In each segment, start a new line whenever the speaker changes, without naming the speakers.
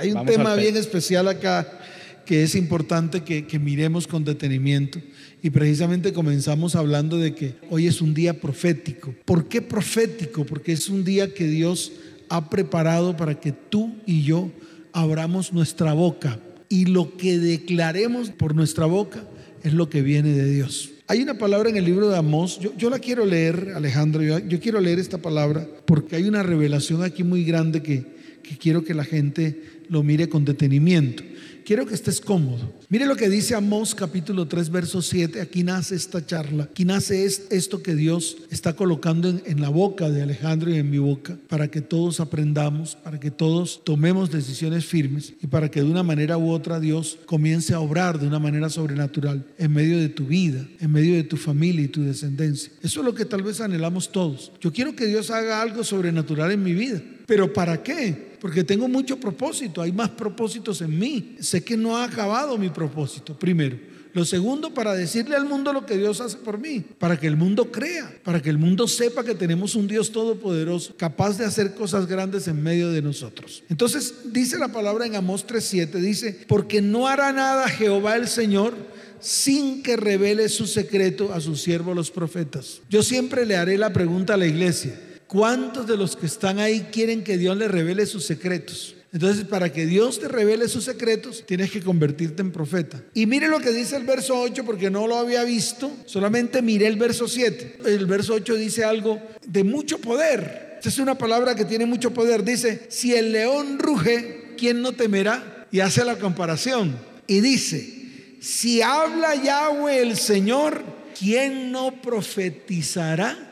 Hay un
Vamos
tema bien especial acá que es importante que, que miremos con detenimiento. Y precisamente comenzamos hablando de que hoy es un día profético. ¿Por qué profético? Porque es un día que Dios ha preparado para que tú y yo abramos nuestra boca. Y lo que declaremos por nuestra boca es lo que viene de Dios. Hay una palabra en el libro de Amós, yo, yo la quiero leer, Alejandro, yo, yo quiero leer esta palabra porque hay una revelación aquí muy grande que, que quiero que la gente lo mire con detenimiento. Quiero que estés cómodo. Mire lo que dice Amós capítulo 3, verso 7. Aquí nace esta charla. Aquí nace es- esto que Dios está colocando en, en la boca de Alejandro y en mi boca para que todos aprendamos, para que todos tomemos decisiones firmes y para que de una manera u otra Dios comience a obrar de una manera sobrenatural en medio de tu vida, en medio de tu familia y tu descendencia. Eso es lo que tal vez anhelamos todos. Yo quiero que Dios haga algo sobrenatural en mi vida. ¿Pero para qué? Porque tengo mucho propósito, hay más propósitos en mí. Sé que no ha acabado mi propósito, primero. Lo segundo, para decirle al mundo lo que Dios hace por mí, para que el mundo crea, para que el mundo sepa que tenemos un Dios todopoderoso, capaz de hacer cosas grandes en medio de nosotros. Entonces dice la palabra en Amós 3:7, dice, porque no hará nada Jehová el Señor sin que revele su secreto a sus siervos los profetas. Yo siempre le haré la pregunta a la iglesia, ¿cuántos de los que están ahí quieren que Dios les revele sus secretos? Entonces, para que Dios te revele sus secretos, tienes que convertirte en profeta. Y mire lo que dice el verso 8, porque no lo había visto, solamente miré el verso 7. El verso 8 dice algo de mucho poder. Esta es una palabra que tiene mucho poder. Dice, si el león ruge, ¿quién no temerá? Y hace la comparación. Y dice, si habla Yahweh el Señor, ¿quién no profetizará?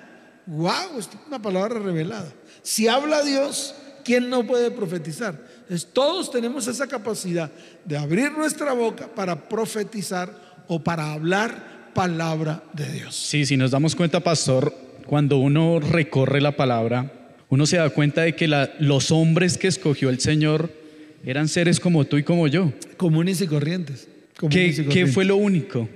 Wow, es una palabra revelada. Si habla Dios, ¿quién no puede profetizar? Entonces, todos tenemos esa capacidad de abrir nuestra boca para profetizar o para hablar palabra de Dios.
Sí, si nos damos cuenta, pastor, cuando uno recorre la palabra, uno se da cuenta de que la- los hombres que escogió el Señor eran seres como tú y como yo.
Comunes y corrientes. comunes
¿Qué,
y
qué
corrientes.
fue lo único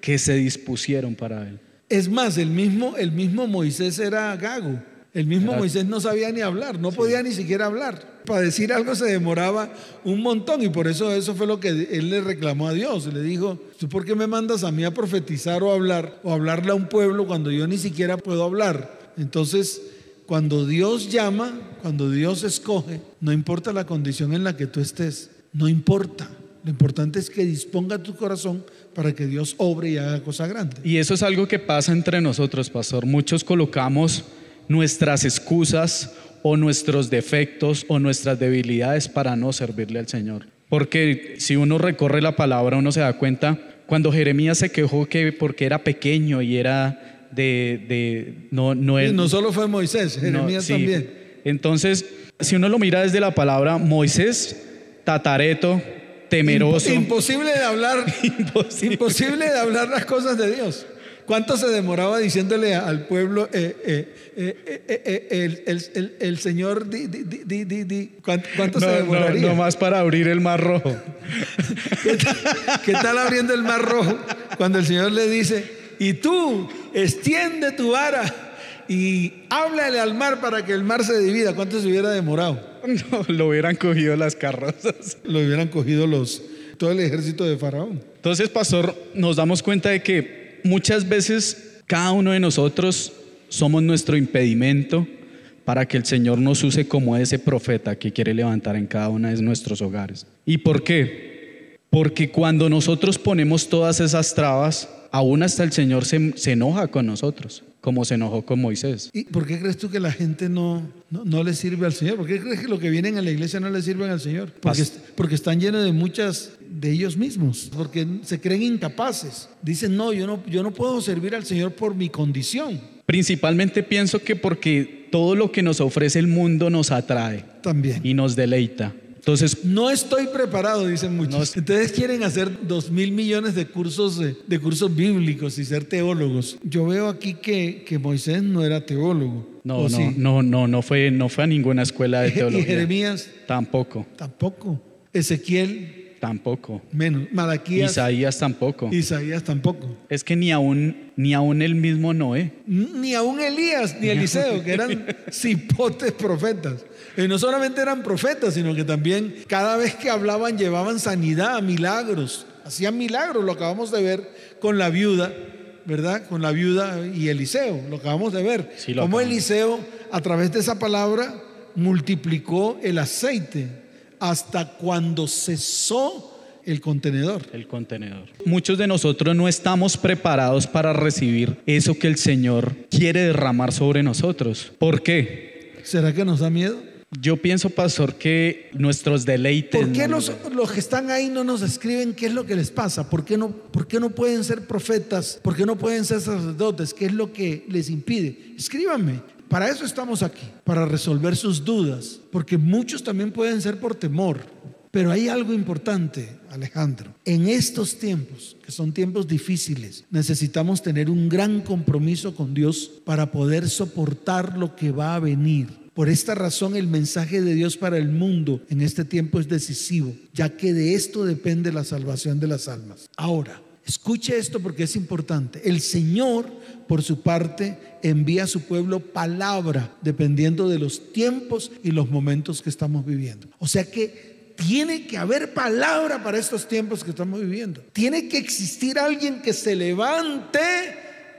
que se dispusieron para él?
Es más, el mismo, el mismo Moisés era gago. El mismo
Era-
Moisés no sabía ni hablar, no podía ni siquiera hablar. Para decir algo se demoraba un montón y por eso eso fue lo que él le reclamó a Dios. Le dijo, ¿tú por qué me mandas a mí a profetizar o hablar o hablarle a un pueblo cuando yo ni siquiera puedo hablar? Entonces, cuando Dios llama, cuando Dios escoge, no importa la condición en la que tú estés, no importa. Lo importante es que disponga tu corazón para que Dios obre y haga cosa grande.
Y eso es algo que pasa entre nosotros, pastor. Muchos colocamos nuestras excusas o nuestros defectos o nuestras debilidades para no servirle al Señor. Porque si uno recorre la palabra, uno se da cuenta, cuando Jeremías se quejó que porque era pequeño y era de... de no, no, él-
no solo fue Moisés,
no,
Jeremías
sí.
también.
Entonces, si uno lo mira desde la palabra, Moisés, tatareto, temeroso,
Impo- Imposible de hablar,
imposible.
imposible de hablar las cosas de Dios. ¿Cuánto se demoraba diciéndole al pueblo eh, eh, eh, el, el- el- el Señor di, di, di, di, di, di? ¿Cuánto, cuánto se
No, no,
demoraría?
no más para abrir el mar rojo.
¿Qué, tal, qué tal abriendo el mar rojo cuando el Señor le dice, y tú extiende tu vara y háblale al mar para que el mar se divida? ¿Cuánto se hubiera demorado?
No, lo hubieran cogido las carrozas.
Lo hubieran cogido los, todo el ejército de Faraón.
Entonces, pastor, nos damos cuenta de que muchas veces cada uno de nosotros somos nuestro impedimento para que el Señor nos use como ese profeta que quiere levantar en cada uno de nuestros hogares. ¿Y por qué? Porque cuando nosotros ponemos todas esas trabas, aún hasta el Señor se, se enoja con nosotros, como se enojó con Moisés.
¿Y por qué crees tú que la gente no, no, no le sirve al Señor? ¿Por qué crees que los que vienen a la iglesia no le sirven al Señor? Porque, porque están llenos de muchas de ellos mismos, porque se creen incapaces. Dicen, no, yo no, yo no puedo servir al Señor por mi condición.
Principalmente pienso que porque todo lo que nos ofrece el mundo nos atrae
También.
y nos deleita. Entonces,
No estoy preparado, dicen muchos. Entonces quieren hacer dos mil millones de cursos, de, de cursos bíblicos y ser teólogos. Yo veo aquí que, que Moisés no era teólogo.
no,
¿O
no,
sí?
no, no, no fue, no fue a ninguna escuela de
Y
teología.
Jeremías
Tampoco.
tampoco. Ezequiel
Tampoco.
Menos. Malaquías.
Isaías tampoco.
Isaías tampoco.
Es que ni aún, ni aún el mismo Noé.
Ni aún Elías ni Eliseo, que eran cipotes profetas. Y no solamente eran profetas, sino que también cada vez que hablaban llevaban sanidad, milagros. Hacían milagros, lo acabamos de ver con la viuda, ¿verdad? Con la viuda y Eliseo, lo acabamos de ver.
Sí, acabamos.
Eliseo, a través de esa palabra, multiplicó el aceite hasta cuando cesó el contenedor.
El contenedor. Muchos de nosotros no estamos preparados para recibir eso que el Señor quiere derramar sobre nosotros. ¿Por qué?
¿Será que nos da miedo?
Yo pienso, pastor, que nuestros deleites...
¿Por qué
no
los, los que están ahí no nos escriben qué es lo que les pasa? ¿Por qué, no, ¿Por qué no pueden ser profetas? ¿Por qué no pueden ser sacerdotes? ¿Qué es lo que les impide? Escríbanme. Para eso estamos aquí, para resolver sus dudas, porque muchos también pueden ser por temor. Pero hay algo importante, Alejandro. En estos tiempos, que son tiempos difíciles, necesitamos tener un gran compromiso con Dios para poder soportar lo que va a venir. Por esta razón el mensaje de Dios para el mundo en este tiempo es decisivo, ya que de esto depende la salvación de las almas. Ahora, escuche esto porque es importante. El Señor, por su parte, envía a su pueblo palabra dependiendo de los tiempos y los momentos que estamos viviendo. O sea que tiene que haber palabra para estos tiempos que estamos viviendo. Tiene que existir alguien que se levante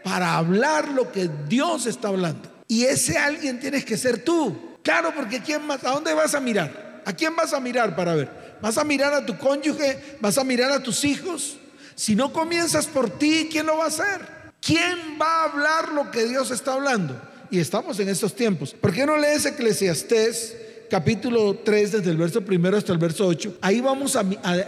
para hablar lo que Dios está hablando. Y ese alguien tienes que ser tú. Claro, porque ¿quién más? ¿A dónde vas a mirar? ¿A quién vas a mirar para ver? ¿Vas a mirar a tu cónyuge? ¿Vas a mirar a tus hijos? Si no comienzas por ti, ¿quién lo va a hacer? ¿Quién va a hablar lo que Dios está hablando? Y estamos en estos tiempos. ¿Por qué no lees Eclesiastés capítulo 3 desde el verso primero hasta el verso 8? Ahí vamos a,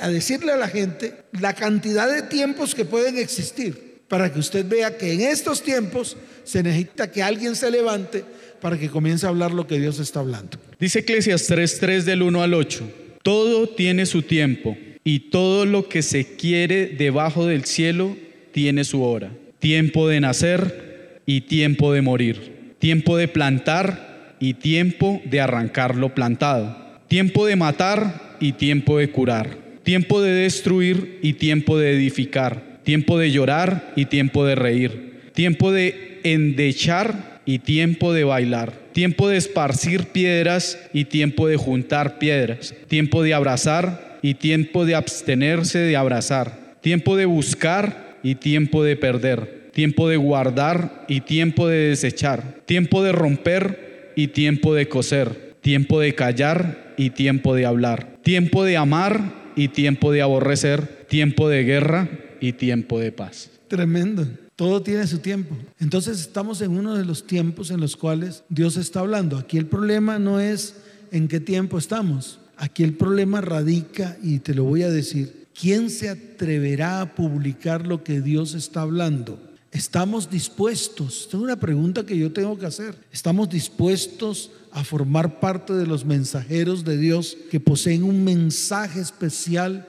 decirle a la gente la cantidad de tiempos que pueden existir para que usted vea que en estos tiempos se necesita que alguien se levante para que comience a hablar lo que Dios está hablando.
Dice Eclesias 3:3 del 1 al 8. Todo tiene su tiempo y todo lo que se quiere debajo del cielo tiene su hora. Tiempo de nacer y tiempo de morir. Tiempo de plantar y tiempo de arrancar lo plantado. Tiempo de matar y tiempo de curar. Tiempo de destruir y tiempo de edificar. Tiempo de llorar y tiempo de reír. Tiempo de endechar y tiempo de bailar. Tiempo de esparcir piedras y tiempo de juntar piedras. Tiempo de abrazar y tiempo de abstenerse de abrazar. Tiempo de buscar y tiempo de perder. Tiempo de guardar y tiempo de desechar. Tiempo de romper y tiempo de coser. Tiempo de callar y tiempo de hablar. Tiempo de amar y tiempo de aborrecer. Tiempo de guerra y tiempo de paz.
Tremendo. Todo tiene su tiempo. Entonces estamos en uno de los tiempos en los cuales Dios está hablando. Aquí el problema no es en qué tiempo estamos. Aquí el problema radica, y te lo voy a decir, ¿quién se atreverá a publicar lo que Dios está hablando? ¿Estamos dispuestos? Esta es una pregunta que yo tengo que hacer. ¿Estamos dispuestos a formar parte de los mensajeros de Dios que poseen un mensaje especial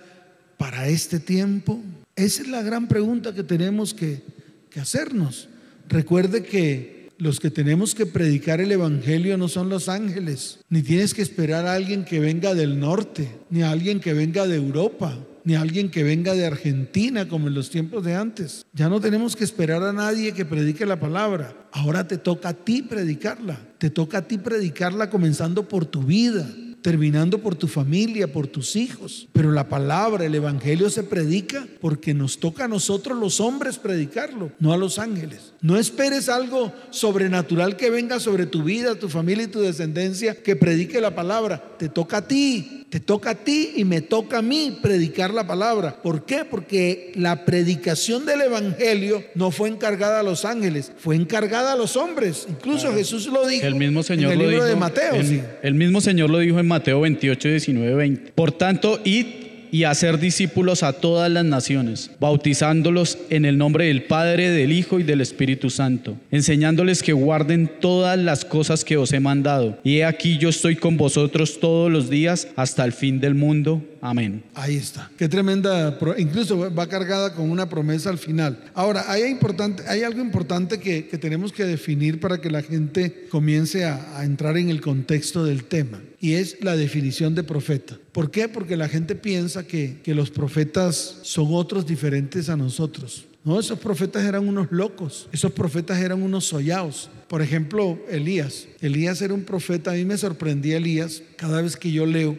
para este tiempo? Esa es la gran pregunta que tenemos que, que hacernos. Recuerde que los que tenemos que predicar el Evangelio no son los ángeles, ni tienes que esperar a alguien que venga del norte, ni a alguien que venga de Europa, ni a alguien que venga de Argentina como en los tiempos de antes. Ya no tenemos que esperar a nadie que predique la palabra. Ahora te toca a ti predicarla. Te toca a ti predicarla comenzando por tu vida terminando por tu familia, por tus hijos. Pero la palabra, el Evangelio se predica porque nos toca a nosotros los hombres predicarlo, no a los ángeles. No esperes algo sobrenatural que venga sobre tu vida, tu familia y tu descendencia que predique la palabra. Te toca a ti, te toca a ti y me toca a mí predicar la palabra. ¿Por qué? Porque la predicación del Evangelio no fue encargada a los ángeles, fue encargada a los hombres. Incluso Jesús lo dijo
El mismo Señor
en el
lo
libro
dijo.
de Mateo.
el,
sí.
el mismo Señor lo dijo en Mateo 28, 19, 20. Por tanto, id y hacer discípulos a todas las naciones, bautizándolos en el nombre del Padre, del Hijo y del Espíritu Santo, enseñándoles que guarden todas las cosas que os he mandado. Y he aquí yo estoy con vosotros todos los días hasta el fin del mundo. Amén.
Ahí está. Qué tremenda, incluso va cargada con una promesa al final. Ahora, hay, importante, hay algo importante que, que tenemos que definir para que la gente comience a, a entrar en el contexto del tema, y es la definición de profeta. ¿Por qué? Porque la gente piensa que, que los profetas son otros diferentes a nosotros. No, esos profetas eran unos locos, esos profetas eran unos sollados. Por ejemplo, Elías. Elías era un profeta, a mí me sorprendía Elías cada vez que yo leo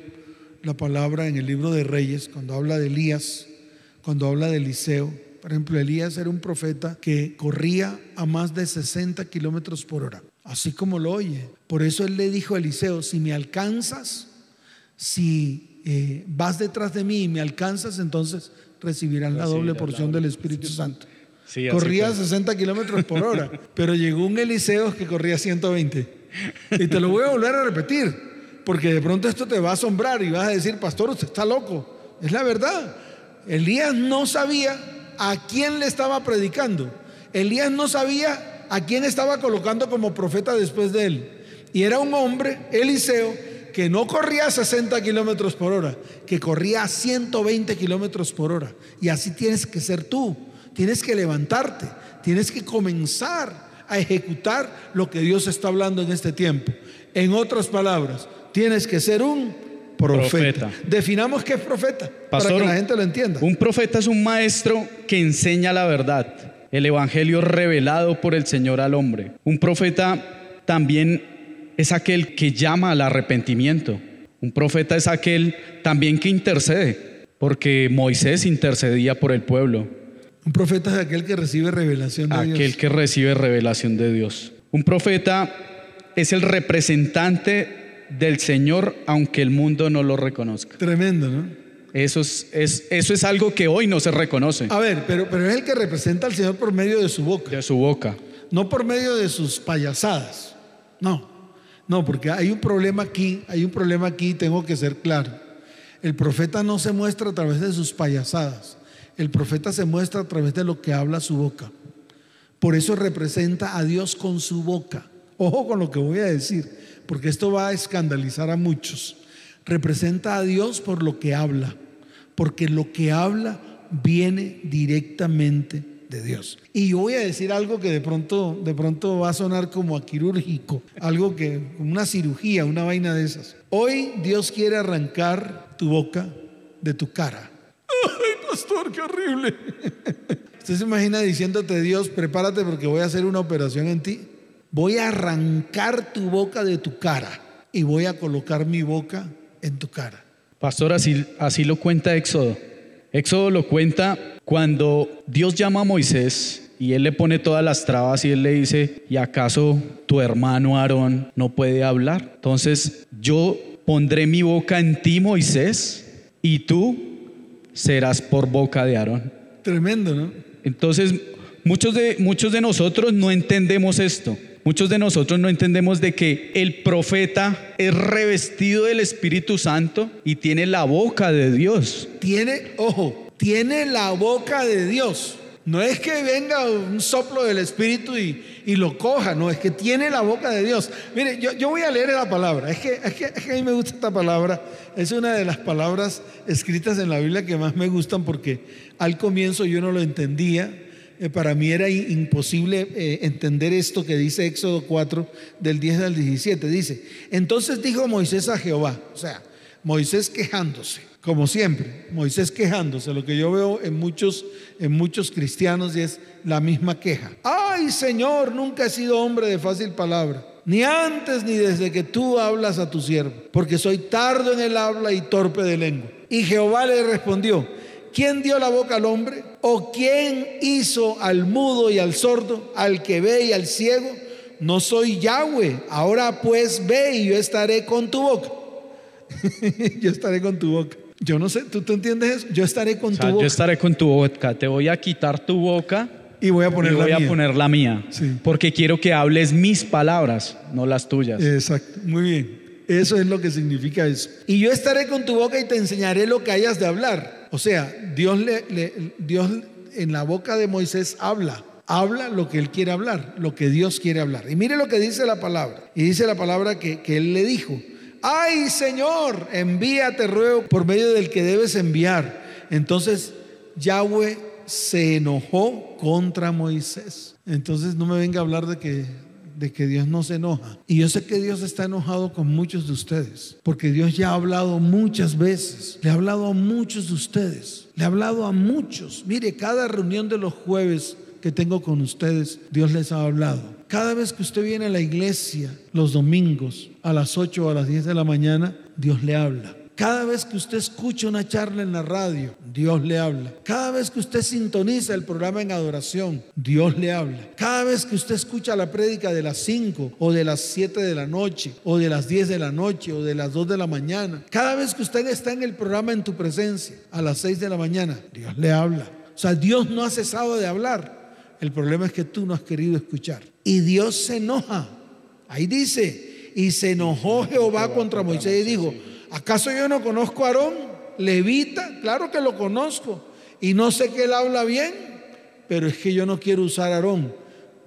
la palabra en el libro de Reyes, cuando habla de Elías, cuando habla de Eliseo. Por ejemplo, Elías era un profeta que corría a más de 60 kilómetros por hora, así como lo oye. Por eso él le dijo a Eliseo, si me alcanzas, si eh, vas detrás de mí y me alcanzas, entonces recibirán la doble porción del Espíritu Santo. corría a 60 kilómetros por hora, pero llegó un Eliseo que corría 120. Y te lo voy a volver a repetir, porque de pronto esto te va a asombrar y vas a decir, pastor, usted está loco. Es la verdad. Elías no sabía a quién le estaba predicando. Elías no sabía a quién estaba colocando como profeta después de él. Y era un hombre, Eliseo, que no corría a 60 kilómetros por hora, que corría a 120 kilómetros por hora. Y así tienes que ser tú. Tienes que levantarte, tienes que comenzar a ejecutar lo que Dios está hablando en este tiempo. En otras palabras, tienes que ser un profeta. Definamos qué es profeta para que la gente lo entienda.
Un profeta es un maestro que enseña la verdad, el evangelio revelado por el Señor al hombre. Un profeta también es aquel que llama al arrepentimiento. Un profeta es aquel también que intercede, porque Moisés intercedía por el pueblo.
Un profeta es aquel que recibe revelación de
Dios. Aquel que recibe revelación de Dios. Un profeta es el representante del Señor aunque el mundo no lo reconozca.
Tremendo, ¿no?
Eso es, eso es algo que hoy no se reconoce.
A ver, pero, pero es el que representa al Señor por medio de su boca.
De su boca.
No por medio de sus payasadas. No. No, porque hay un problema aquí, hay un problema aquí, tengo que ser claro. El profeta no se muestra a través de sus payasadas, el profeta se muestra a través de lo que habla su boca. Por eso representa a Dios con su boca. Ojo con lo que voy a decir, porque esto va a escandalizar a muchos. Representa a Dios por lo que habla, porque lo que habla viene directamente Dios. Y yo voy a decir algo que de pronto, de pronto va a sonar como a quirúrgico, algo que, una cirugía, una vaina de esas. Hoy Dios quiere arrancar tu boca de tu cara. Ay, pastor, qué horrible. Usted se imagina diciéndote, Dios, prepárate porque voy a hacer una operación en ti. Voy a arrancar tu boca de tu cara y voy a colocar mi boca en tu cara.
Pastor, así, así lo cuenta Éxodo. Éxodo lo cuenta cuando Dios llama a Moisés y él le pone todas las trabas y él le dice, ¿y acaso tu hermano Aarón no puede hablar? Entonces yo pondré mi boca en ti, Moisés, y tú serás por boca de Aarón.
Tremendo, ¿no?
Entonces, muchos de, muchos de nosotros no entendemos esto. Muchos de nosotros no entendemos de que el profeta es revestido del Espíritu Santo y tiene la boca de Dios.
Tiene, ojo, tiene la boca de Dios. No es que venga un soplo del Espíritu y, lo coja, no, es que tiene la boca de Dios. Mire, yo, voy a leer la palabra, es que, es, que, a mí me gusta esta palabra, es una de las palabras escritas en la Biblia que más me gustan porque al comienzo yo no lo entendía, para mí era imposible eh, entender esto que dice Éxodo 4 del 10 al 17, dice, entonces dijo Moisés a Jehová, o sea, Moisés quejándose como siempre, Moisés quejándose, lo que yo veo en muchos, en muchos cristianos y es la misma queja. Ay Señor, nunca he sido hombre de fácil palabra, ni antes ni desde que tú hablas a tu siervo, porque soy tardo en el habla y torpe de lengua. Y Jehová le respondió, ¿quién dio la boca al hombre? ¿O quién hizo al mudo y al sordo, al que ve y al ciego? No soy Yahweh, ahora pues ve y yo estaré con tu boca. yo estaré con tu boca. Yo no sé, ¿tú, te entiendes eso? Yo estaré con tu boca.
Yo estaré con tu boca. Te voy a quitar tu boca.
Y voy a poner
y voy
la
a
mía.
poner la mía. Porque quiero que hables mis palabras, no las tuyas.
Exacto. Muy bien. Eso es lo que significa eso. Y yo estaré con tu boca y te enseñaré lo que hayas de hablar. O sea, Dios, le, Dios en la boca de Moisés habla. Habla lo que él quiere hablar, lo que Dios quiere hablar. Y mire lo que dice la palabra. Y dice la palabra que, que él le dijo ay Señor, envíate ruego por medio del que debes enviar. Entonces Yahweh se enojó contra Moisés. Entonces no me venga a hablar de que, de que Dios no se enoja. Y yo sé que Dios está enojado con muchos de ustedes, porque Dios ya ha hablado muchas veces, le ha hablado a muchos de ustedes, le ha hablado a muchos. Mire, cada reunión de los jueves que tengo con ustedes, Dios les ha hablado. Cada vez que usted viene a la iglesia los domingos a las 8 o a las 10 de la mañana, Dios le habla. Cada vez que usted escucha una charla en la radio, Dios le habla. Cada vez que usted sintoniza el programa en adoración, Dios le habla. Cada vez que usted escucha la prédica de las 5 o de las 7 de la noche o de las 10 de la noche o de las 2 de la mañana, cada vez que usted está en el programa en tu presencia a las 6 de la mañana, Dios le habla. O sea, Dios no ha cesado de hablar. El problema es que tú no has querido escuchar. Y Dios se enoja. Ahí dice, y se enojó Jehová contra Moisés y dijo, ¿Acaso yo no conozco a Aarón? Levita, claro que lo conozco. Y no sé que él habla bien, pero es que yo no quiero usar a Aarón,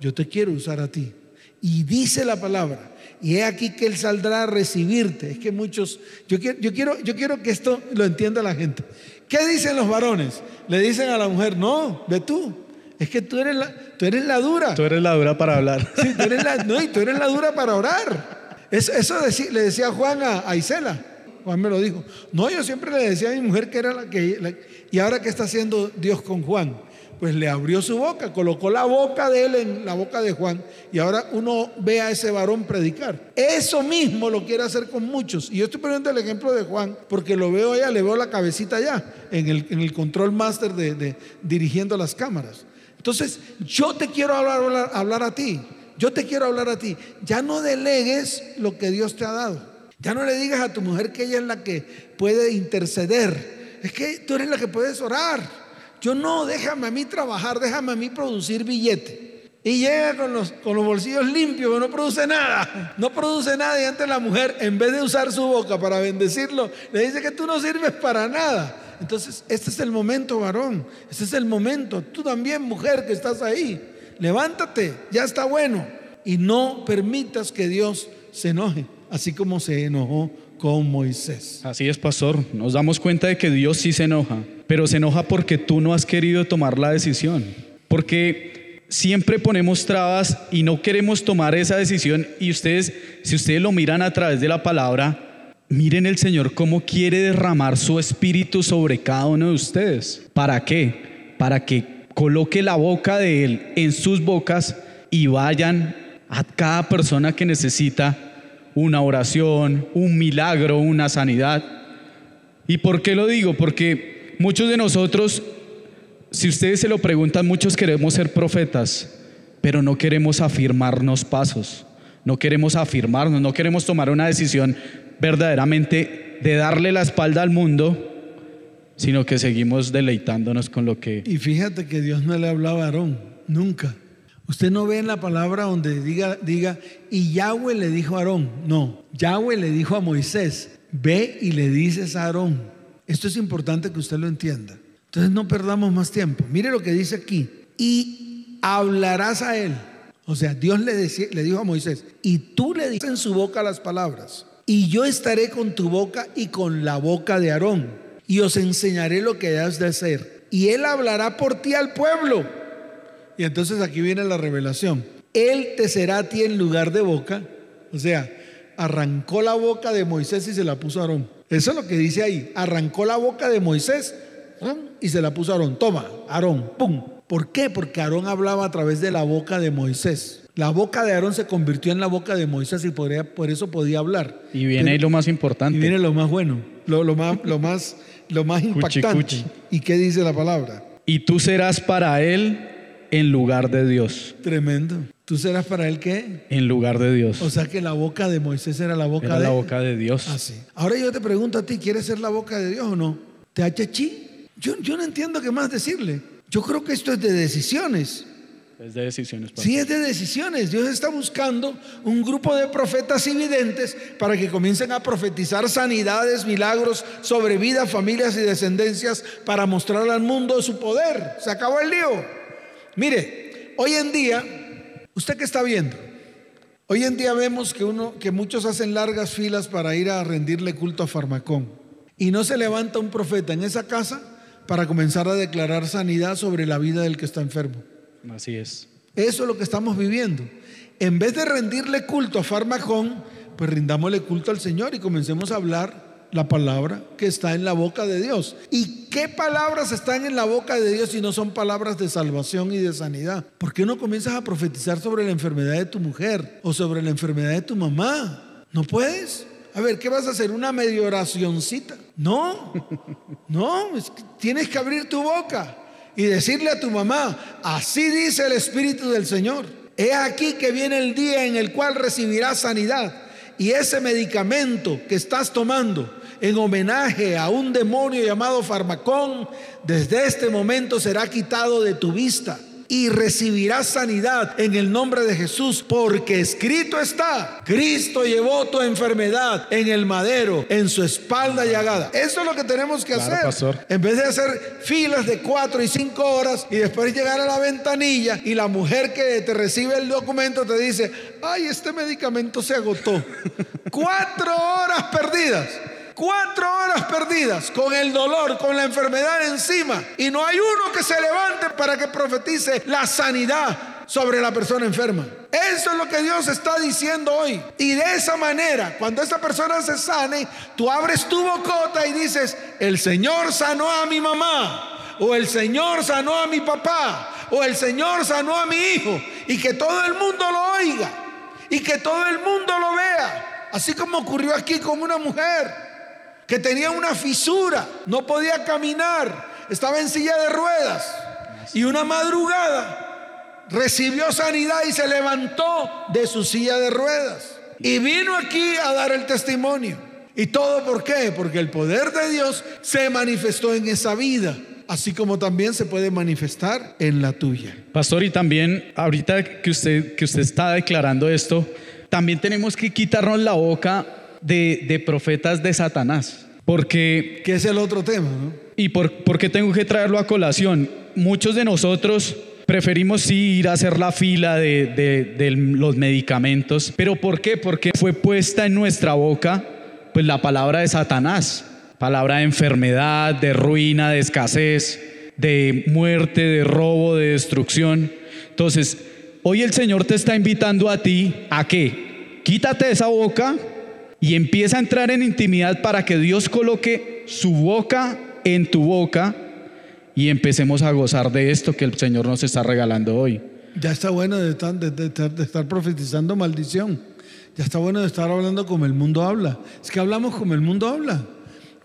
yo te quiero usar a ti. Y dice la palabra, y he aquí que él saldrá a recibirte. Es que muchos, yo quiero, yo quiero, yo quiero que esto lo entienda la gente. ¿Qué dicen los varones? Le dicen a la mujer, no, ve tú. Es que tú eres la, tú eres la dura.
Tú eres la dura para hablar.
Sí, tú eres la, no, y tú eres la dura para orar. Eso, le decía Juan a, a Isela. Juan me lo dijo. No, yo siempre le decía a mi mujer que era la que... y ahora qué está haciendo Dios con Juan? Pues le abrió su boca, colocó la boca de él en la boca de Juan y ahora uno ve a ese varón predicar. Eso mismo lo quiere hacer con muchos. Y yo estoy poniendo el ejemplo de Juan porque lo veo allá, le veo la cabecita allá en el, en el control master de, dirigiendo las cámaras. Entonces, yo te quiero hablar, hablar a ti. Yo te quiero hablar a ti. Ya no delegues lo que Dios te ha dado. Ya no le digas a tu mujer que ella es la que puede interceder. Es que tú eres la que puedes orar. Yo no, déjame a mí trabajar, déjame a mí producir billete. Y llega con los, con los bolsillos limpios, pero no produce nada. No produce nada. Y antes la mujer, en vez de usar su boca para bendecirlo, le dice que tú no sirves para nada. Entonces, este es el momento, varón. Este es el momento. Tú también, mujer, que estás ahí. Levántate, ya está bueno. Y no permitas que Dios se enoje así como se enojó con Moisés.
Así es, pastor. Nos damos cuenta de que Dios sí se enoja, pero se enoja porque tú no has querido tomar la decisión. Porque siempre ponemos trabas y no queremos tomar esa decisión. Y ustedes, si ustedes lo miran a través de la palabra, miren el Señor cómo quiere derramar su espíritu sobre cada uno de ustedes. ¿Para qué? Para que coloque la boca de Él en sus bocas y vayan a cada persona que necesita una oración, un milagro, una sanidad. ¿Y por qué lo digo? Porque muchos de nosotros, si ustedes se lo preguntan, muchos queremos ser profetas, pero no queremos afirmarnos pasos, no queremos afirmarnos, no queremos tomar una decisión verdaderamente de darle la espalda al mundo, sino que seguimos deleitándonos con lo que...
Y fíjate que Dios no le hablaba a Aarón, nunca. Usted no ve en la palabra donde diga, diga, y Yahweh le dijo a Aarón. No, Yahweh le dijo a Moisés, ve y le dices a Aarón. Esto es importante que usted lo entienda. Entonces no perdamos más tiempo. Mire lo que dice aquí. Y hablarás a él. O sea, Dios le, le dijo a Moisés, y tú le dices en su boca las palabras. Y yo estaré con tu boca y con la boca de Aarón. Y os enseñaré lo que has de hacer. Y él hablará por ti al pueblo y entonces aquí viene la revelación. Él te será a ti en lugar de boca. O sea, arrancó la boca de Moisés y se la puso a Aarón. Eso es lo que dice ahí. Arrancó la boca de Moisés y se la puso a Aarón. Toma, Aarón, pum. ¿Por qué? Porque Aarón hablaba a través de la boca de Moisés. La boca de Aarón se convirtió en la boca de Moisés y por eso podía hablar.
Y viene ahí lo más importante.
Y viene lo más bueno, lo, más, lo más, lo más impactante. ¿Y qué dice la palabra?
Y tú serás para él en lugar de Dios.
Tremendo. ¿Tú serás para él qué?
En lugar de Dios.
O sea que la boca de Moisés era la boca
era
de
la boca de Dios.
Así. Ah, Ahora yo te pregunto a ti, ¿quieres ser la boca de Dios o no? ¿Te chi? Yo, yo no entiendo qué más decirle. Yo creo que esto es de decisiones.
Es de decisiones.
Sí, es de decisiones. Dios está buscando un grupo de profetas y videntes para que comiencen a profetizar sanidades, milagros sobre vida, familias y descendencias para mostrar al mundo su poder. Se acabó el lío. Mire, hoy en día, ¿usted qué está viendo? Hoy en día vemos que, uno, que muchos hacen largas filas para ir a rendirle culto a Farmacón. Y no se levanta un profeta en esa casa para comenzar a declarar sanidad sobre la vida del que está enfermo.
Así es.
Eso es lo que estamos viviendo. En vez de rendirle culto a Farmacón, pues rindámosle culto al Señor y comencemos a hablar la palabra que está en la boca de Dios. ¿Y qué palabras están en la boca de Dios si no son palabras de salvación y de sanidad? ¿Por qué no comienzas a profetizar sobre la enfermedad de tu mujer o sobre la enfermedad de tu mamá? ¿No puedes? A ver, ¿qué vas a hacer? ¿Una medio oracioncita? No, no, tienes que abrir tu boca y decirle a tu mamá, así dice el Espíritu del Señor. He aquí que viene el día en el cual recibirás sanidad y ese medicamento que estás tomando en homenaje a un demonio llamado farmacón, desde este momento será quitado de tu vista y recibirás sanidad en el nombre de Jesús, porque escrito está, Cristo llevó tu enfermedad en el madero, en su espalda llagada. Eso es lo que tenemos que hacer. En vez de hacer filas de cuatro y cinco horas y después llegar a la ventanilla y la mujer que te recibe el documento te dice, ay, este medicamento se agotó. cuatro horas perdidas. Cuatro horas perdidas con el dolor, con la enfermedad encima. Y no hay uno que se levante para que profetice la sanidad sobre la persona enferma. Eso es lo que Dios está diciendo hoy. Y de esa manera, cuando esa persona se sane, tú abres tu bocota y dices, el Señor sanó a mi mamá, o el Señor sanó a mi papá, o el Señor sanó a mi hijo, y que todo el mundo lo oiga, y que todo el mundo lo vea, así como ocurrió aquí con una mujer que tenía una fisura, no podía caminar, estaba en silla de ruedas y una madrugada recibió sanidad y se levantó de su silla de ruedas y vino aquí a dar el testimonio. ¿Y todo por qué? Porque el poder de Dios se manifestó en esa vida así como también se puede manifestar en la tuya.
Pastor, y también ahorita que usted, que usted está declarando esto, también tenemos que quitarnos la boca de, profetas de Satanás. Porque...
Que es el otro tema, ¿no?
¿Y por, qué tengo que traerlo a colación? Muchos de nosotros preferimos sí ir a hacer la fila de, de, los medicamentos, pero ¿por qué? Porque fue puesta en nuestra boca pues la palabra de Satanás, palabra de enfermedad, de ruina, de escasez, de muerte, de robo, de destrucción. Entonces, hoy el Señor te está invitando a ti a qué? Quítate esa boca y empieza a entrar en intimidad para que Dios coloque su boca en tu boca y empecemos a gozar de esto que el Señor nos está regalando hoy.
Ya está bueno de estar, profetizando maldición. Ya está bueno de estar hablando como el mundo habla. Es que hablamos como el mundo habla.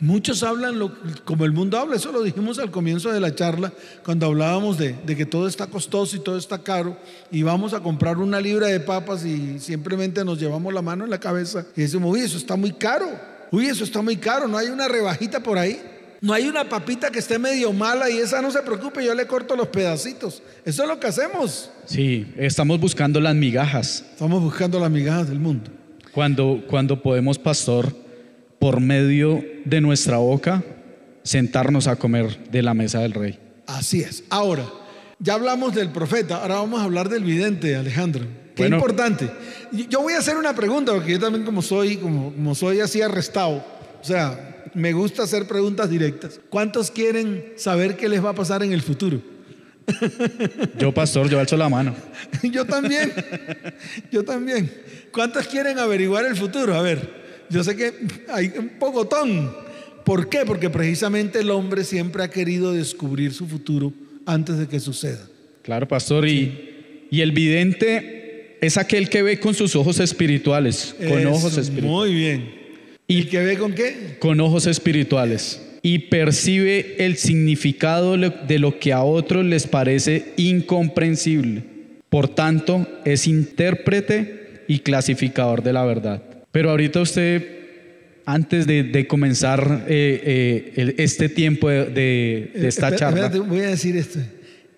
Muchos hablan como el mundo habla, eso lo dijimos al comienzo de la charla, cuando hablábamos de, que todo está costoso y todo está caro, y vamos a comprar una libra de papas y simplemente nos llevamos la mano en la cabeza y decimos, uy, eso está muy caro, uy, eso está muy caro, no hay una rebajita por ahí, no hay una papita que esté medio mala y esa no se preocupe, yo le corto los pedacitos, eso es lo que hacemos.
Sí, estamos buscando las migajas.
Estamos buscando las migajas del mundo.
Cuando, cuando podemos, pastor, por medio de nuestra boca, sentarnos a comer de la mesa del rey.
Así es. Ahora, ya hablamos del profeta, ahora vamos a hablar del vidente, Alejandro. Qué importante. Yo voy a hacer una pregunta, porque yo también como soy, como, como soy así arrestado, o sea, me gusta hacer preguntas directas. ¿Cuántos quieren saber qué les va a pasar en el futuro?
Yo, pastor, yo alzo la mano.
yo también, yo también. ¿Cuántos quieren averiguar el futuro? A ver. Yo sé que hay un pocotón. ¿Por qué? Porque precisamente el hombre siempre ha querido descubrir su futuro antes de que suceda.
Claro, pastor. Y, y el vidente es aquel que ve con sus ojos espirituales. Con ojos espirituales.
Muy bien. ¿Y el que ve con qué?
Con ojos espirituales. Y percibe el significado de lo que a otros les parece incomprensible. Por tanto, es intérprete y clasificador de la verdad. Pero ahorita usted, antes de, comenzar eh, eh, este tiempo de, esta charla.
voy a decir esto.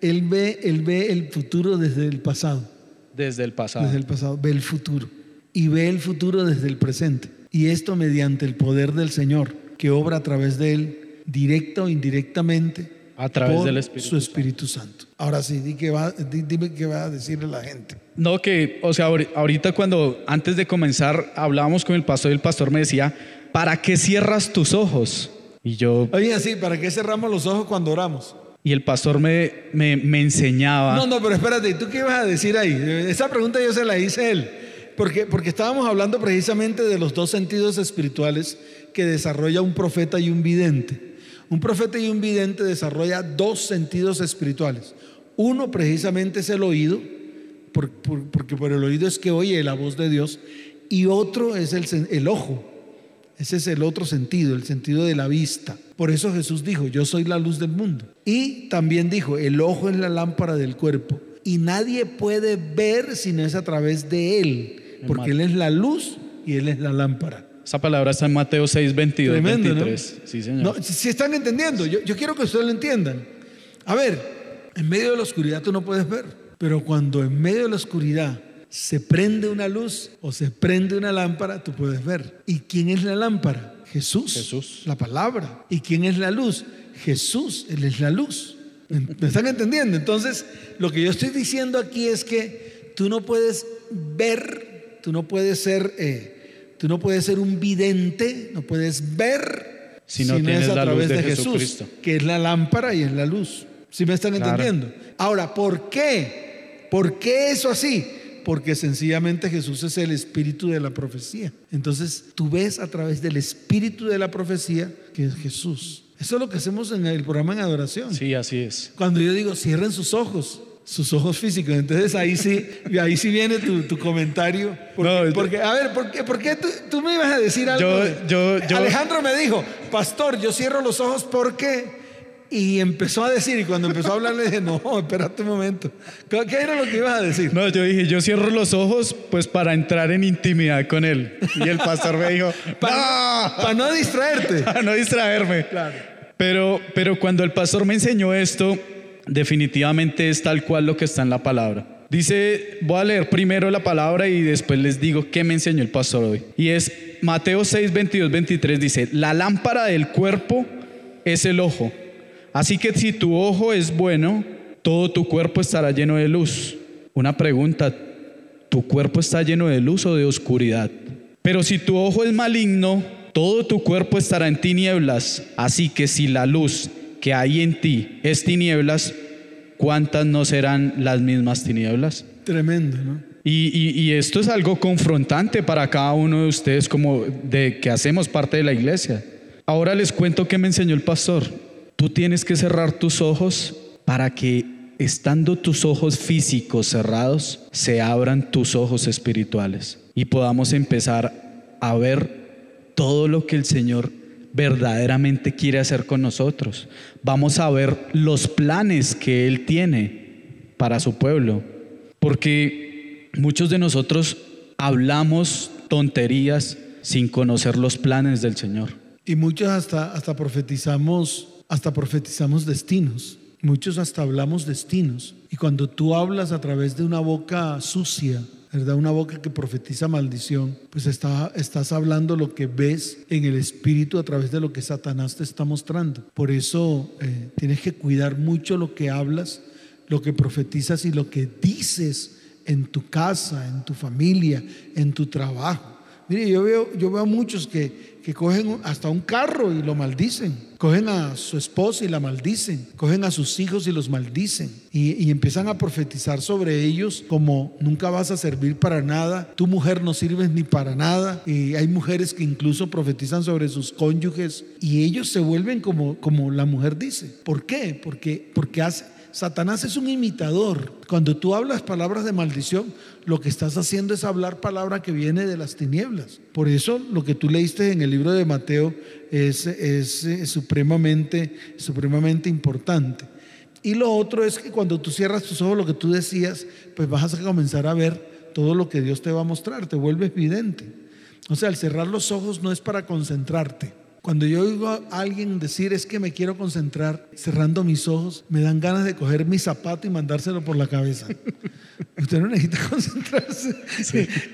Él ve, él ve el futuro desde el pasado.
Desde el pasado.
Desde el pasado. Ve el futuro. Y ve el futuro desde el presente. Y esto mediante el poder del Señor, que obra a través de él, directa o indirectamente,
a través del Espíritu
su Espíritu Santo. Ahora sí, di que va, dime qué va a decirle la gente.
No, que, o sea, ahorita cuando antes de comenzar hablábamos con el pastor y el pastor me decía, ¿para qué cierras tus ojos? Y yo...
Oye, así, ¿para qué cerramos los ojos cuando oramos?
y el pastor me, me, me enseñaba.
No, no, pero espérate, ¿y ¿tú qué ibas a decir ahí? Esa pregunta yo se la hice él. Porque, porque estábamos hablando precisamente de los dos sentidos espirituales que desarrolla un profeta y un vidente. Un profeta y un vidente desarrolla dos sentidos espirituales. Uno precisamente es el oído, porque por el oído es que oye la voz de Dios, y otro es el, el ojo. Ese es el otro sentido, el sentido de la vista. Por eso Jesús dijo, yo soy la luz del mundo. Y también dijo, el ojo es la lámpara del cuerpo. Y nadie puede ver si no es a través de él, porque él es la luz y él es la lámpara.
Esa palabra está en Mateo 6, 22, 23. Sí, señor.
si están entendiendo, yo, yo quiero que ustedes lo entiendan. A ver, en medio de la oscuridad tú no puedes ver, pero cuando en medio de la oscuridad se prende una luz o se prende una lámpara, tú puedes ver. ¿Y quién es la lámpara? Jesús.
Jesús.
La palabra. ¿Y quién es la luz? Jesús. Él es la luz. ¿Me están entendiendo? Entonces, lo que yo estoy diciendo aquí es que tú no puedes ver, tú no puedes ser, eh, tú no puedes ser un vidente, no puedes ver
si no, tienes a través de, Jesús,
que es la lámpara y es la luz. ¿Sí me están entendiendo? Ahora, ¿por qué? ¿Por qué eso así? porque sencillamente Jesús es el espíritu de la profecía. Entonces tú ves a través del espíritu de la profecía que es Jesús. Eso es lo que hacemos en el programa en adoración.
Sí, así es.
Cuando yo digo, cierren sus ojos, sus ojos físicos. Entonces ahí sí, ahí sí viene tu, comentario. Porque, a ver, ¿por qué, tú, me ibas a decir algo?
Yo,
Alejandro me dijo, pastor, yo cierro los ojos porque y empezó a decir, y cuando empezó a hablar le dije, no, espérate un momento. ¿Qué era lo que ibas a decir?
No, yo dije, yo cierro los ojos pues para entrar en intimidad con él. Y el pastor me dijo,
para, para no distraerte.
Para no distraerme.
Claro.
Pero, pero cuando el pastor me enseñó esto, definitivamente es tal cual lo que está en la palabra. Dice, voy a leer primero la palabra y después les digo qué me enseñó el pastor hoy. Y es Mateo 6, 22, 23, dice, la lámpara del cuerpo es el ojo. Así que si tu ojo es bueno, todo tu cuerpo estará lleno de luz. Una pregunta, ¿tu cuerpo está lleno de luz o de oscuridad? Pero si tu ojo es maligno, todo tu cuerpo estará en tinieblas. Así que si la luz que hay en ti es tinieblas, ¿cuántas no serán las mismas tinieblas?
Tremendo, ¿no?
Y, y, esto es algo confrontante para cada uno de ustedes como de que hacemos parte de la iglesia. Ahora les cuento qué me enseñó el pastor. Tú tienes que cerrar tus ojos para que estando tus ojos físicos cerrados, se abran tus ojos espirituales y podamos empezar a ver todo lo que el Señor verdaderamente quiere hacer con nosotros. Vamos a ver los planes que Él tiene para su pueblo. Porque muchos de nosotros hablamos tonterías sin conocer los planes del Señor.
Y muchos hasta, hasta profetizamos hasta profetizamos destinos. Muchos hasta hablamos destinos. Y cuando tú hablas a través de una boca sucia, ¿verdad? Una boca que profetiza maldición, pues está, estás hablando lo que ves en el espíritu a través de lo que Satanás te está mostrando. Por eso eh, tienes que cuidar mucho lo que hablas, lo que profetizas y lo que dices en tu casa, en tu familia, en tu trabajo. Mire, yo veo, yo veo muchos que, que cogen hasta un carro y lo maldicen. Cogen a su esposa y la maldicen. Cogen a sus hijos y los maldicen. Y, y, empiezan a profetizar sobre ellos como nunca vas a servir para nada. Tu mujer no sirves ni para nada. Y hay mujeres que incluso profetizan sobre sus cónyuges. Y ellos se vuelven como, como la mujer dice. ¿Por qué? Porque, porque hace Satanás es un imitador. Cuando tú hablas palabras de maldición, lo que estás haciendo es hablar palabra que viene de las tinieblas. Por eso lo que tú leíste en el libro de Mateo es, es, supremamente, supremamente importante. Y lo otro es que cuando tú cierras tus ojos, lo que tú decías, pues vas a comenzar a ver todo lo que Dios te va a mostrar, te vuelves evidente. O sea, al cerrar los ojos no es para concentrarte cuando yo oigo a alguien decir es que me quiero concentrar cerrando mis ojos, me dan ganas de coger mi zapato y mandárselo por la cabeza. Usted no necesita concentrarse.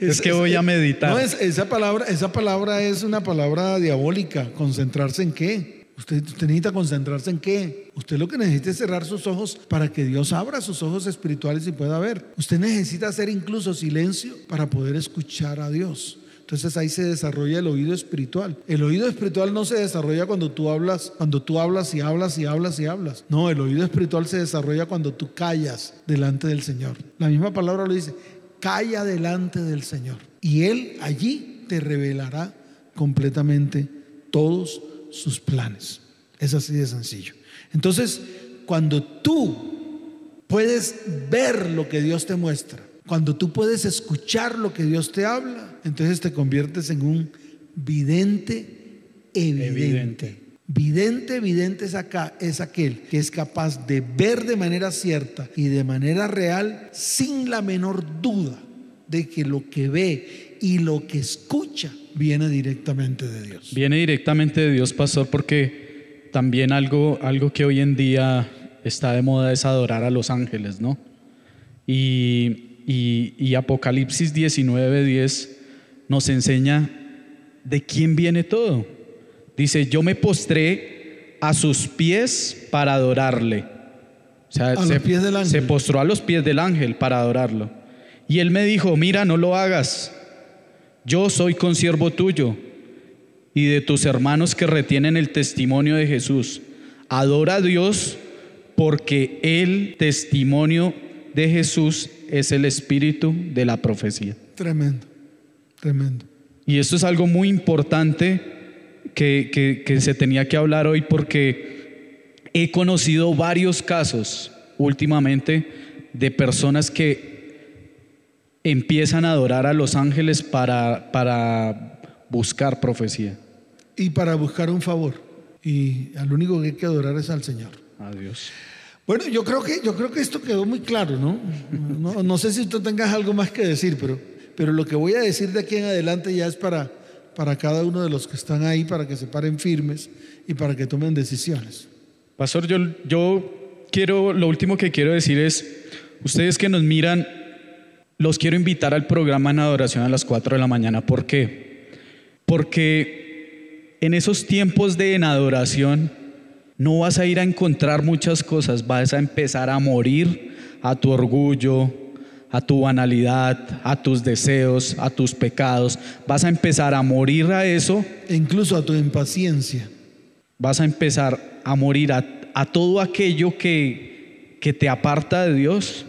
es, que voy a meditar.
No, esa, palabra, esa palabra es una palabra diabólica. ¿Concentrarse en qué? Usted, usted, necesita concentrarse en qué. Usted lo que necesita es cerrar sus ojos para que Dios abra sus ojos espirituales y pueda ver. Usted necesita hacer incluso silencio para poder escuchar a Dios. Entonces ahí se desarrolla el oído espiritual. El oído espiritual no se desarrolla cuando tú hablas, cuando tú hablas y hablas y hablas y hablas. No, el oído espiritual se desarrolla cuando tú callas delante del Señor. La misma palabra lo dice, calla delante del Señor. Y Él allí te revelará completamente todos sus planes. Es así de sencillo. Entonces, cuando tú puedes ver lo que Dios te muestra, cuando tú puedes escuchar lo que Dios te habla, entonces te conviertes en un vidente evidente. Vidente, evidente es, acá, es aquel que es capaz de ver de manera cierta y de manera real sin la menor duda de que lo que ve y lo que escucha viene directamente de Dios.
Viene directamente de Dios, pastor, porque también algo, algo que hoy en día está de moda es adorar a los ángeles, ¿no? Y y, Apocalipsis 19, 10 nos enseña de quién viene todo. Dice, yo me postré a sus pies para adorarle. O sea, se, se postró a los pies del ángel para adorarlo. Y él me dijo, mira, no lo hagas. Yo soy consiervo tuyo y de tus hermanos que retienen el testimonio de Jesús. Adora a Dios porque el testimonio de Jesús es el espíritu de la profecía.
Tremendo, tremendo.
Y esto es algo muy importante que, que se tenía que hablar hoy porque he conocido varios casos últimamente de personas que empiezan a adorar a los ángeles para, para buscar profecía.
Y para buscar un favor. Y al único que hay que adorar es al Señor.
A Dios.
Bueno, yo creo que, yo creo que esto quedó muy claro, ¿no? No, sé si tú tengas algo más que decir, pero, pero lo que voy a decir de aquí en adelante ya es para, para cada uno de los que están ahí, para que se paren firmes y para que tomen decisiones.
Pastor, yo, yo quiero, lo último que quiero decir es, ustedes que nos miran, los quiero invitar al programa en adoración a las 4 de la mañana. ¿Por qué? Porque en esos tiempos de en adoración, no vas a ir a encontrar muchas cosas, vas a empezar a morir a tu orgullo, a tu banalidad, a tus deseos, a tus pecados. Vas a empezar a morir a eso.
E incluso a tu impaciencia.
Vas a empezar a morir a, todo aquello que, que te aparta de Dios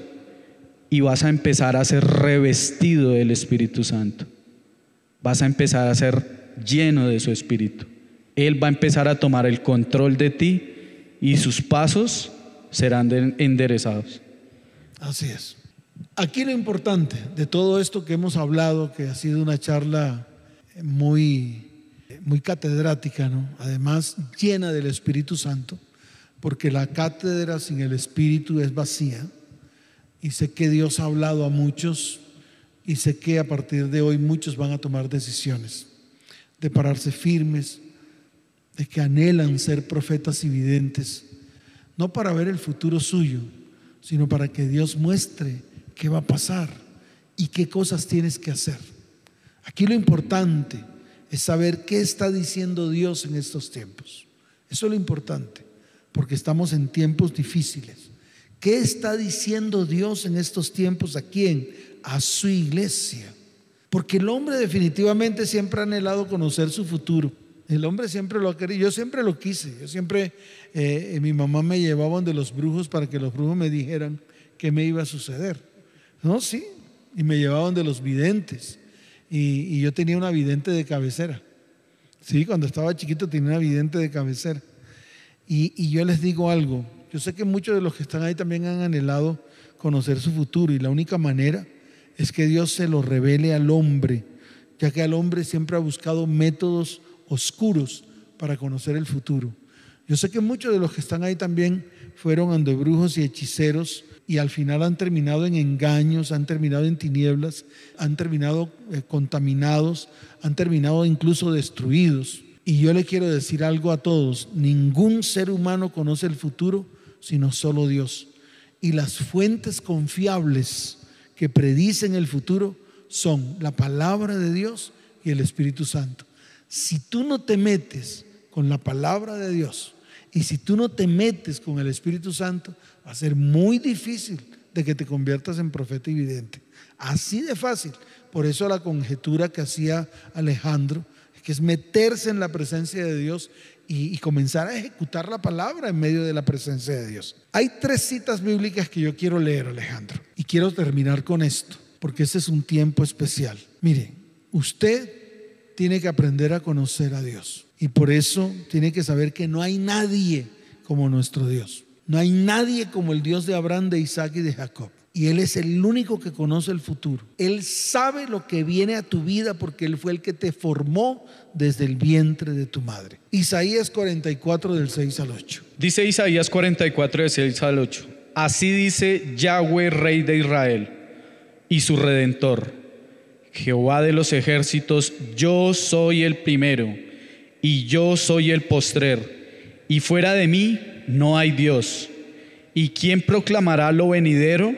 y vas a empezar a ser revestido del Espíritu Santo. Vas a empezar a ser lleno de su Espíritu. Él va a empezar a tomar el control de ti y sus pasos serán enderezados.
Así es. Aquí lo importante de todo esto que hemos hablado, que ha sido una charla muy, muy catedrática, ¿no? además llena del Espíritu Santo, porque la cátedra sin el Espíritu es vacía. Y sé que Dios ha hablado a muchos y sé que a partir de hoy muchos van a tomar decisiones de pararse firmes, de que anhelan ser profetas y videntes, no para ver el futuro suyo, sino para que Dios muestre qué va a pasar y qué cosas tienes que hacer. Aquí lo importante es saber qué está diciendo Dios en estos tiempos. Eso es lo importante, porque estamos en tiempos difíciles. ¿Qué está diciendo Dios en estos tiempos a quién? A su iglesia. Porque el hombre definitivamente siempre ha anhelado conocer su futuro. El hombre siempre lo ha querido, yo siempre lo quise, yo siempre, eh, mi mamá me llevaba de los brujos para que los brujos me dijeran qué me iba a suceder. No, sí, y me llevaban de los videntes, y, yo tenía una vidente de cabecera. Sí, cuando estaba chiquito tenía una vidente de cabecera. Y yo les digo algo, yo sé que muchos de los que están ahí también han anhelado conocer su futuro, y la única manera es que Dios se lo revele al hombre, ya que al hombre siempre ha buscado métodos oscuros para conocer el futuro. Yo sé que muchos de los que están ahí también fueron andebrujos y hechiceros y al final han terminado en engaños, han terminado en tinieblas, han terminado eh, contaminados, han terminado incluso destruidos. Y yo le quiero decir algo a todos, ningún ser humano conoce el futuro sino solo Dios. Y las fuentes confiables que predicen el futuro son la palabra de Dios y el Espíritu Santo. Si tú no te metes con la palabra de Dios y si tú no te metes con el Espíritu Santo, va a ser muy difícil de que te conviertas en profeta y vidente. Así de fácil. Por eso la conjetura que hacía Alejandro, que es meterse en la presencia de Dios y, comenzar a ejecutar la palabra en medio de la presencia de Dios. Hay tres citas bíblicas que yo quiero leer, Alejandro, y quiero terminar con esto, porque este es un tiempo especial. Mire, usted tiene que aprender a conocer a Dios y por eso tiene que saber que no hay nadie como nuestro Dios. No hay nadie como el Dios de Abraham, de Isaac y de Jacob. Y Él es el único que conoce el futuro. Él sabe lo que viene a tu vida porque Él fue el que te formó desde el vientre de tu madre. Isaías 44 del 6 al 8.
Dice Isaías 44 del 6 al 8. Así dice Yahweh, Rey de Israel, y su Redentor, Jehová de los ejércitos, yo soy el primero, y yo soy el postrer, y fuera de mí no hay Dios. ¿Y quien proclamará lo venidero?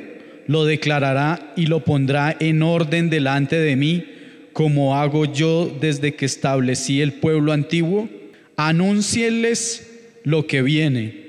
Lo declarará y lo pondrá en orden delante de mí, como hago yo desde que establecí el pueblo antiguo. Anúncienles lo que viene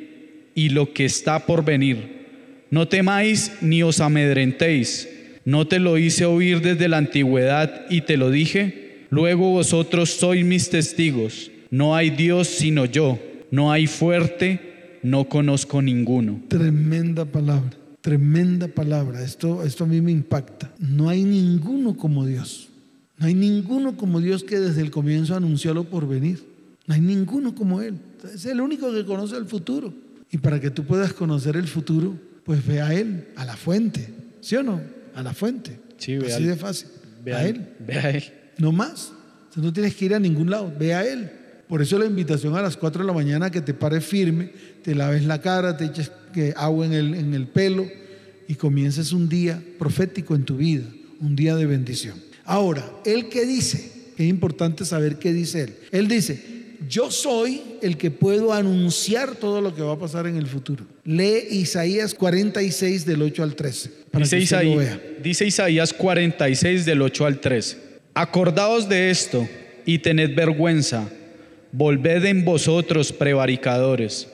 y lo que está por venir. No temáis ni os amedrentéis. No te lo hice oír desde la antigüedad y te lo dije. Luego vosotros sois mis testigos. No hay Dios sino yo. No hay fuerte no conozco ninguno.
Tremenda palabra, tremenda palabra. Esto, esto a mí me impacta. No hay ninguno como Dios. No hay ninguno como Dios que desde el comienzo anunció lo por venir. No hay ninguno como Él. Es el único que conoce el futuro. Y para que tú puedas conocer el futuro, pues ve a Él, a la fuente. ¿Sí o no? A la fuente.
Sí, ve
Así
al-
de fácil.
Ve
a
a
Él.
Ve a Él.
No más. No tienes que ir a ningún lado. Ve a Él. Por eso la invitación a las 4 de la mañana que te pares firme, te laves la cara, te eches que, agua en el, en el pelo y comiences un día profético en tu vida, un día de bendición. Ahora, ¿Él qué dice? Es importante saber qué dice Él. Él dice, yo soy el que puedo anunciar todo lo que va a pasar en el futuro. Lee Isaías 46 del 8 al 13. Para
Dice,
que usted lo vea.
dice Isaías 46 del 8 al 13. Acordaos de esto y tened vergüenza. Volved en vosotros, prevaricadores.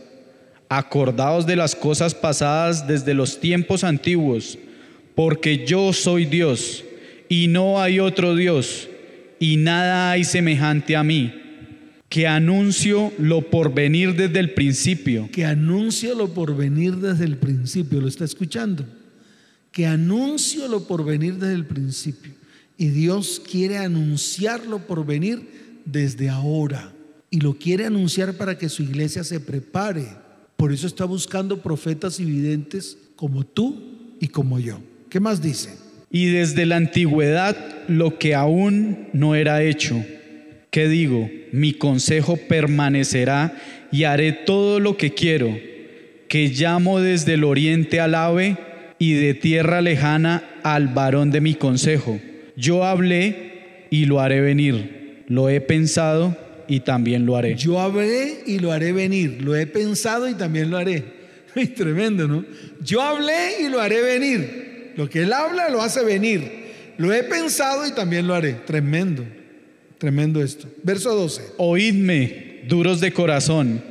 Acordaos de las cosas pasadas desde los tiempos antiguos, porque yo soy Dios y no hay otro Dios, y nada hay semejante a mí, que anuncio lo por venir desde el principio.
que anuncio lo por venir desde el principio. ¿Lo está escuchando? Que anuncio lo por venir desde el principio. Y Dios quiere anunciarlo por venir desde ahora. Y lo quiere anunciar para que su iglesia se prepare. Por eso está buscando profetas y videntes como tú y como yo. ¿Qué más dice?
Y desde la antigüedad lo que aún no era hecho. ¿Qué digo? Mi consejo permanecerá y haré todo lo que quiero, que llamo desde el oriente al ave y de tierra lejana al varón de mi consejo. Yo hablé y lo haré venir. Lo he pensado y también lo haré.
Yo hablé y lo haré venir. Lo he pensado y también lo haré. Tremendo, ¿no? Yo hablé y lo haré venir. Lo que él habla lo hace venir. Lo he pensado y también lo haré. Tremendo. Tremendo esto. Verso 12.
Oídme, duros de corazón,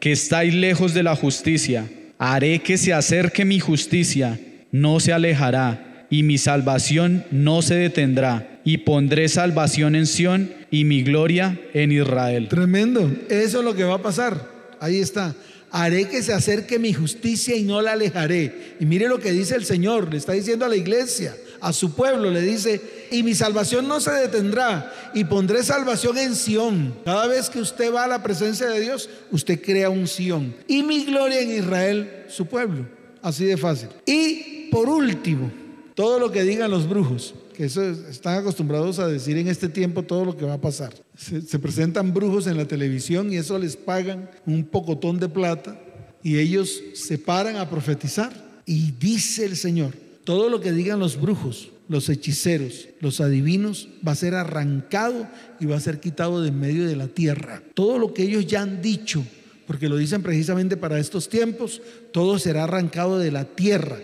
que estáis lejos de la justicia. Haré que se acerque mi justicia, no se alejará, y mi salvación no se detendrá. Y pondré salvación en Sión y mi gloria en Israel.
Tremendo. Eso es lo que va a pasar. Ahí está. Haré que se acerque mi justicia y no la alejaré. Y mire lo que dice el Señor. Le está diciendo a la iglesia, a su pueblo, le dice, y mi salvación no se detendrá. Y pondré salvación en Sión. Cada vez que usted va a la presencia de Dios, usted crea un Sión. Y mi gloria en Israel, su pueblo. Así de fácil. Y por último, todo lo que digan los brujos que eso es- están acostumbrados a decir en este tiempo todo lo que va a pasar. Se, se presentan brujos en la televisión y eso les pagan un pocotón de plata y ellos se paran a profetizar. Y dice el Señor, todo lo que digan los brujos, los hechiceros, los adivinos, va a ser arrancado y va a ser quitado de en medio de la tierra. Todo lo que ellos ya han dicho, porque lo dicen precisamente para estos tiempos, todo será arrancado de la tierra.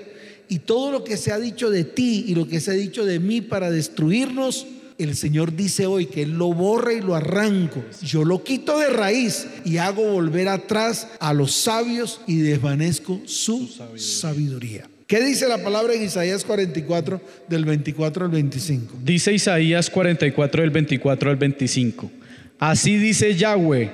Y todo lo que se ha dicho de ti y lo que se ha dicho de mí para destruirnos, el Señor dice hoy que Él lo borra y lo arranco. Yo lo quito de raíz y hago volver atrás a los sabios y desvanezco su sabiduría. ¿Qué dice la palabra en Isaías 44 del 24 al 25?
Dice Isaías 44 del 24 al 25. Así dice Yahweh,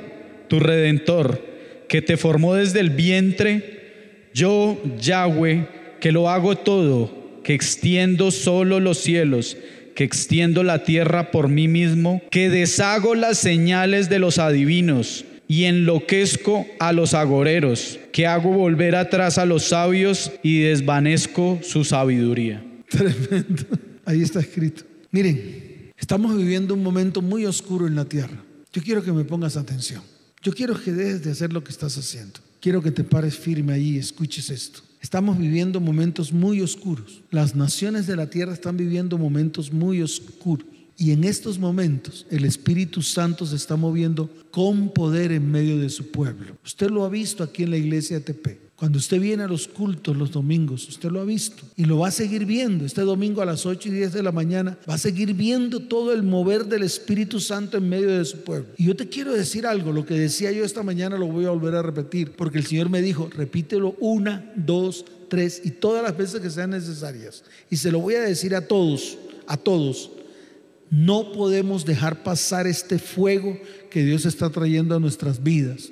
tu redentor, que te formó desde el vientre, yo, Yahweh, que lo hago todo, que extiendo solo los cielos, que extiendo la tierra por mí mismo, que deshago las señales de los adivinos y enloquezco a los agoreros, que hago volver atrás a los sabios y desvanezco su sabiduría.
Tremendo. Ahí está escrito. Miren, estamos viviendo un momento muy oscuro en la tierra. Yo quiero que me pongas atención. Yo quiero que dejes de hacer lo que estás haciendo. Quiero que te pares firme ahí y escuches esto. Estamos viviendo momentos muy oscuros. Las naciones de la tierra están viviendo momentos muy oscuros. Y en estos momentos el Espíritu Santo se está moviendo con poder en medio de su pueblo. Usted lo ha visto aquí en la iglesia de TP. Cuando usted viene a los cultos los domingos, usted lo ha visto y lo va a seguir viendo. Este domingo a las 8 y 10 de la mañana va a seguir viendo todo el mover del Espíritu Santo en medio de su pueblo. Y yo te quiero decir algo, lo que decía yo esta mañana lo voy a volver a repetir, porque el Señor me dijo, repítelo una, dos, tres y todas las veces que sean necesarias. Y se lo voy a decir a todos, a todos. No podemos dejar pasar este fuego que Dios está trayendo a nuestras vidas.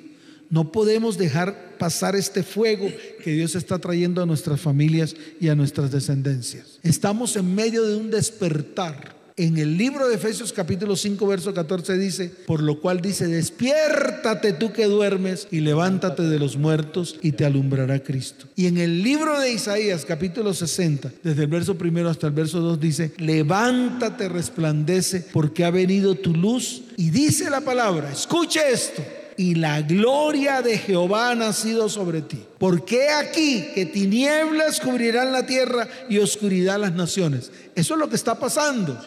No podemos dejar pasar este fuego que Dios está trayendo a nuestras familias y a nuestras descendencias. Estamos en medio de un despertar. En el libro de Efesios capítulo 5 verso 14 dice, por lo cual dice, despiértate tú que duermes y levántate de los muertos y te alumbrará Cristo. Y en el libro de Isaías capítulo 60, desde el verso primero hasta el verso 2 dice, levántate, resplandece, porque ha venido tu luz. Y dice la palabra, escuche esto, y la gloria de Jehová ha nacido sobre ti. Porque aquí que tinieblas cubrirán la tierra y oscuridad las naciones. Eso es lo que está pasando.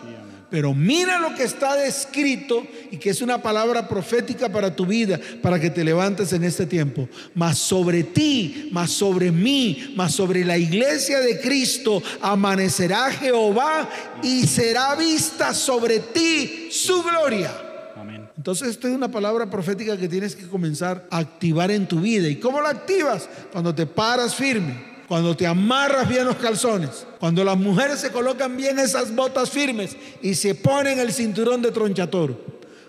Pero mira lo que está descrito y que es una palabra profética para tu vida, para que te levantes en este tiempo. Mas sobre ti, mas sobre mí, mas sobre la iglesia de Cristo amanecerá Jehová y será vista sobre ti su gloria. Entonces, esto es una palabra profética que tienes que comenzar a activar en tu vida. ¿Y cómo la activas? Cuando te paras firme, cuando te amarras bien los calzones, cuando las mujeres se colocan bien esas botas firmes y se ponen el cinturón de tronchatoro.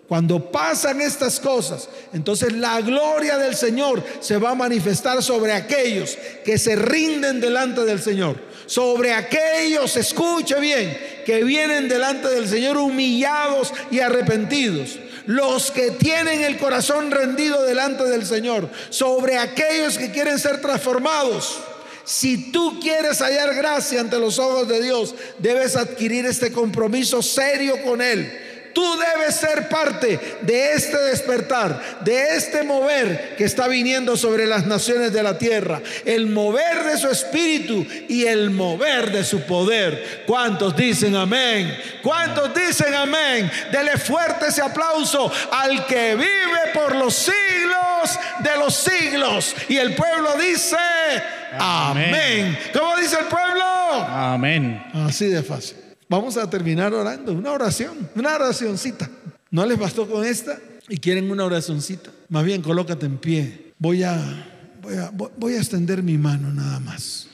Cuando pasan estas cosas, entonces la gloria del Señor se va a manifestar sobre aquellos que se rinden delante del Señor. Sobre aquellos, escuche bien, que vienen delante del Señor humillados y arrepentidos los que tienen el corazón rendido delante del Señor, sobre aquellos que quieren ser transformados. Si tú quieres hallar gracia ante los ojos de Dios, debes adquirir este compromiso serio con Él Tú debes ser parte de este despertar, de este mover que está viniendo sobre las naciones de la tierra. El mover de su espíritu y el mover de su poder. ¿Cuántos dicen amén? ¿Cuántos dicen amén? Dele fuerte ese aplauso al que vive por los siglos de los siglos. Y el pueblo dice amén. amén. ¿Cómo dice el pueblo?
Amén.
Así de fácil. Vamos a terminar orando, una oración, una oracioncita. ¿No les bastó con esta? Y quieren una oracioncita. Más bien, colócate en pie. Voy a, voy a, voy a extender mi mano nada más.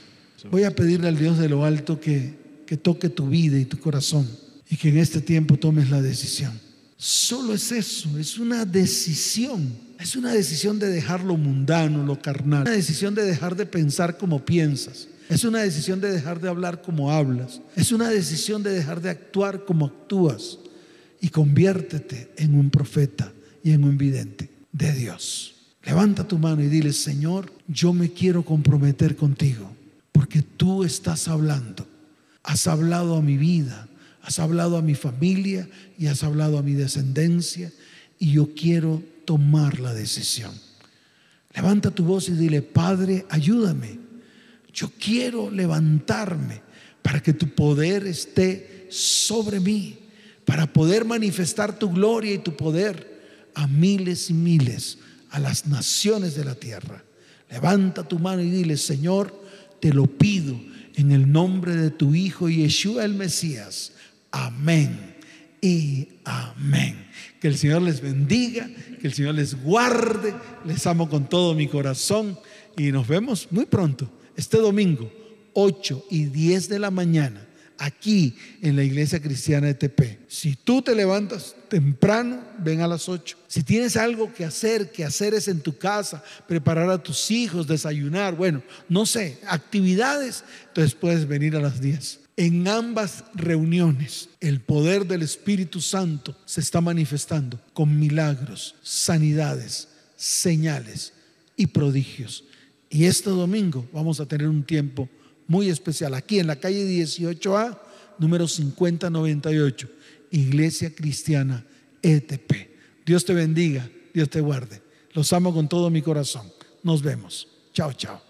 Voy a pedirle al Dios de lo alto que, que toque tu vida y tu corazón y que en este tiempo tomes la decisión. Solo es eso, es una decisión. Es una decisión de dejar lo mundano, lo carnal. Una decisión de dejar de pensar como piensas. Es una decisión de dejar de hablar como hablas. Es una decisión de dejar de actuar como actúas. Y conviértete en un profeta y en un vidente de Dios. Levanta tu mano y dile, Señor, yo me quiero comprometer contigo. Porque tú estás hablando. Has hablado a mi vida. Has hablado a mi familia y has hablado a mi descendencia. Y yo quiero tomar la decisión. Levanta tu voz y dile, Padre, ayúdame yo quiero levantarme para que tu poder esté sobre mí, para poder manifestar tu gloria y tu poder a miles y miles, a las naciones de la tierra. Levanta tu mano y dile, Señor, te lo pido en el nombre de tu Hijo Yeshua el Mesías. Amén y amén. Que el Señor les bendiga, que el Señor les guarde. Les amo con todo mi corazón y nos vemos muy pronto este domingo, 8 y 10 de la mañana aquí en la iglesia cristiana de TP. Si tú te levantas temprano, ven a las 8. Si tienes algo que hacer, que hacer es en tu casa, preparar a tus hijos, desayunar, bueno, no sé, actividades, entonces puedes venir a las 10. En ambas reuniones, el poder del Espíritu Santo se está manifestando con milagros, sanidades, señales y prodigios. Y este domingo vamos a tener un tiempo muy especial aquí en la calle 18A, número 5098, Iglesia Cristiana ETP. Dios te bendiga, Dios te guarde. Los amo con todo mi corazón. Nos vemos. Chao, chao.